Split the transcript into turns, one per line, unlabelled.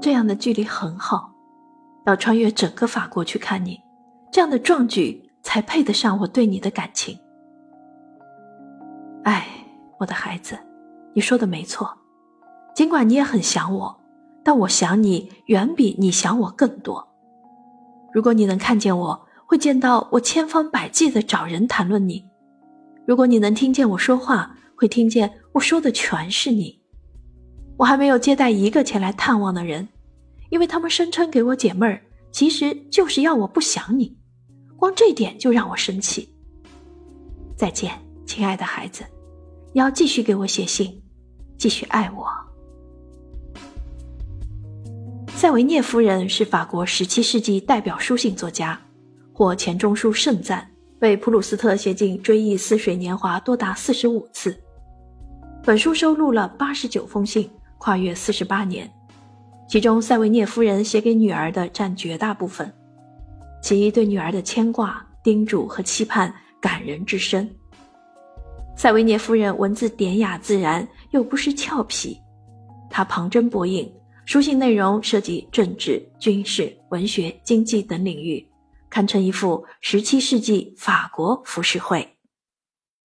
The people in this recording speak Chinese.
这样的距离很好，要穿越整个法国去看你，这样的壮举才配得上我对你的感情。哎，我的孩子，你说的没错，尽管你也很想我，但我想你远比你想我更多。如果你能看见我，会见到我千方百计的找人谈论你；如果你能听见我说话，会听见我说的全是你。我还没有接待一个前来探望的人，因为他们声称给我解闷儿，其实就是要我不想你。光这点就让我生气。再见，亲爱的孩子，你要继续给我写信，继续爱我。塞维涅夫人是法国十七世纪代表书信作家，获钱钟书盛赞，被普鲁斯特写进《追忆似水年华》多达四十五次。本书收录了八十九封信，跨越四十八年，其中塞维涅夫人写给女儿的占绝大部分，其对女儿的牵挂、叮嘱和期盼感人至深。塞维涅夫人文字典雅自然，又不失俏皮，她旁征博引，书信内容涉及政治、军事、文学、经济等领域，堪称一幅十七世纪法国浮世绘。